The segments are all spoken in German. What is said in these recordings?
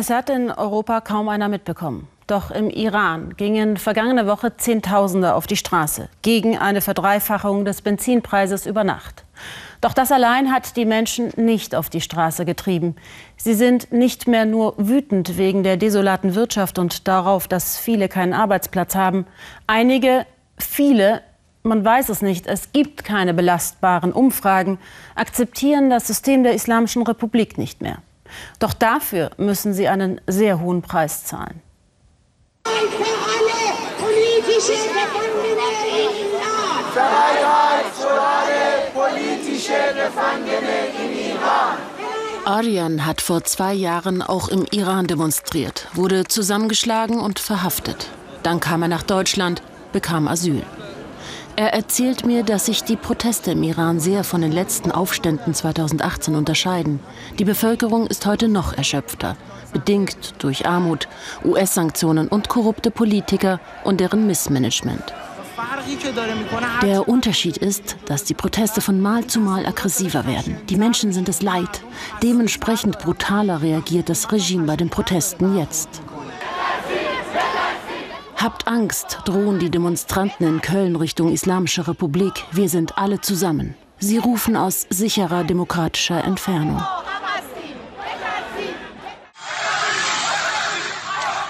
Es hat in Europa kaum einer mitbekommen. Doch im Iran gingen vergangene Woche Zehntausende auf die Straße gegen eine Verdreifachung des Benzinpreises über Nacht. Doch das allein hat die Menschen nicht auf die Straße getrieben. Sie sind nicht mehr nur wütend wegen der desolaten Wirtschaft und darauf, dass viele keinen Arbeitsplatz haben. Einige, viele, man weiß es nicht, es gibt keine belastbaren Umfragen, akzeptieren das System der Islamischen Republik nicht mehr. Doch dafür müssen sie einen sehr hohen Preis zahlen. Freiheit für alle politische Gefangene in Iran. Aryan hat vor zwei Jahren auch im Iran demonstriert, wurde zusammengeschlagen und verhaftet. Dann kam er nach Deutschland, bekam Asyl. Er erzählt mir, dass sich die Proteste im Iran sehr von den letzten Aufständen 2018 unterscheiden. Die Bevölkerung ist heute noch erschöpfter, bedingt durch Armut, US-Sanktionen und korrupte Politiker und deren Missmanagement. Der Unterschied ist, dass die Proteste von Mal zu Mal aggressiver werden. Die Menschen sind es leid. Dementsprechend brutaler reagiert das Regime bei den Protesten jetzt. Habt Angst, drohen die Demonstranten in Köln Richtung Islamische Republik. Wir sind alle zusammen. Sie rufen aus sicherer demokratischer Entfernung.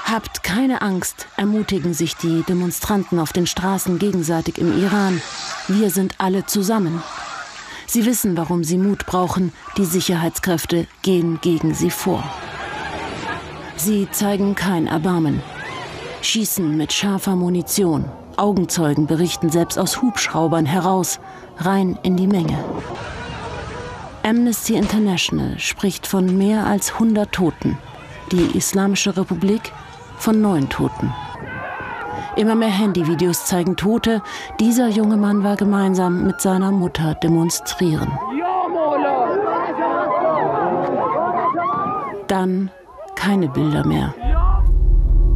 Habt keine Angst, ermutigen sich die Demonstranten auf den Straßen gegenseitig im Iran. Wir sind alle zusammen. Sie wissen, warum sie Mut brauchen. Die Sicherheitskräfte gehen gegen sie vor. Sie zeigen kein Erbarmen. Schießen mit scharfer Munition. Augenzeugen berichten selbst aus Hubschraubern heraus, rein in die Menge. Amnesty International spricht von mehr als 100 Toten. Die Islamische Republik von neun Toten. Immer mehr Handyvideos zeigen Tote. Dieser junge Mann war gemeinsam mit seiner Mutter demonstrieren. Dann keine Bilder mehr.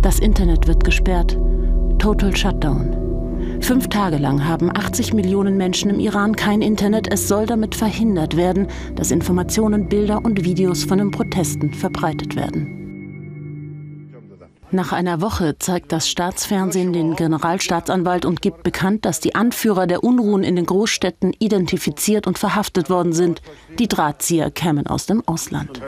Das Internet wird gesperrt. Total Shutdown. Fünf Tage lang haben 80 Millionen Menschen im Iran kein Internet. Es soll damit verhindert werden, dass Informationen, Bilder und Videos von den Protesten verbreitet werden. Nach einer Woche zeigt das Staatsfernsehen den Generalstaatsanwalt und gibt bekannt, dass die Anführer der Unruhen in den Großstädten identifiziert und verhaftet worden sind. Die Drahtzieher kämen aus dem Ausland.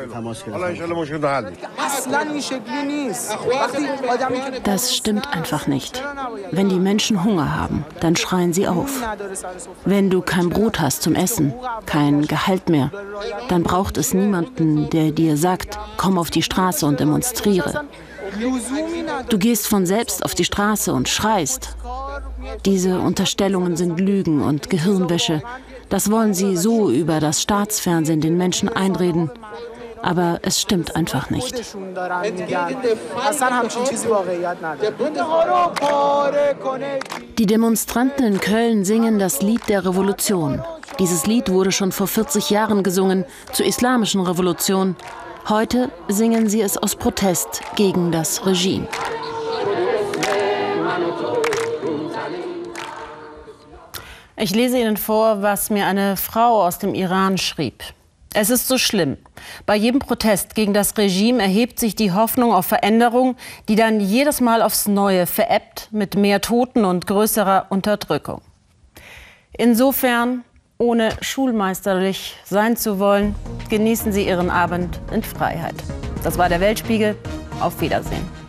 Das stimmt einfach nicht. Wenn die Menschen Hunger haben, dann schreien sie auf. Wenn du kein Brot hast zum Essen, kein Gehalt mehr, dann braucht es niemanden, der dir sagt, komm auf die Straße und demonstriere. Du gehst von selbst auf die Straße und schreist. Diese Unterstellungen sind Lügen und Gehirnwäsche. Das wollen sie so über das Staatsfernsehen den Menschen einreden. Aber es stimmt einfach nicht. Die Demonstranten in Köln singen das Lied der Revolution. Dieses Lied wurde schon vor 40 Jahren gesungen, zur islamischen Revolution. Heute singen sie es aus Protest gegen das Regime. Ich lese Ihnen vor, was mir eine Frau aus dem Iran schrieb. Es ist so schlimm. Bei jedem Protest gegen das Regime erhebt sich die Hoffnung auf Veränderung, die dann jedes Mal aufs Neue veräppt mit mehr Toten und größerer Unterdrückung. Insofern ohne schulmeisterlich sein zu wollen, genießen Sie Ihren Abend in Freiheit. Das war der Weltspiegel. Auf Wiedersehen.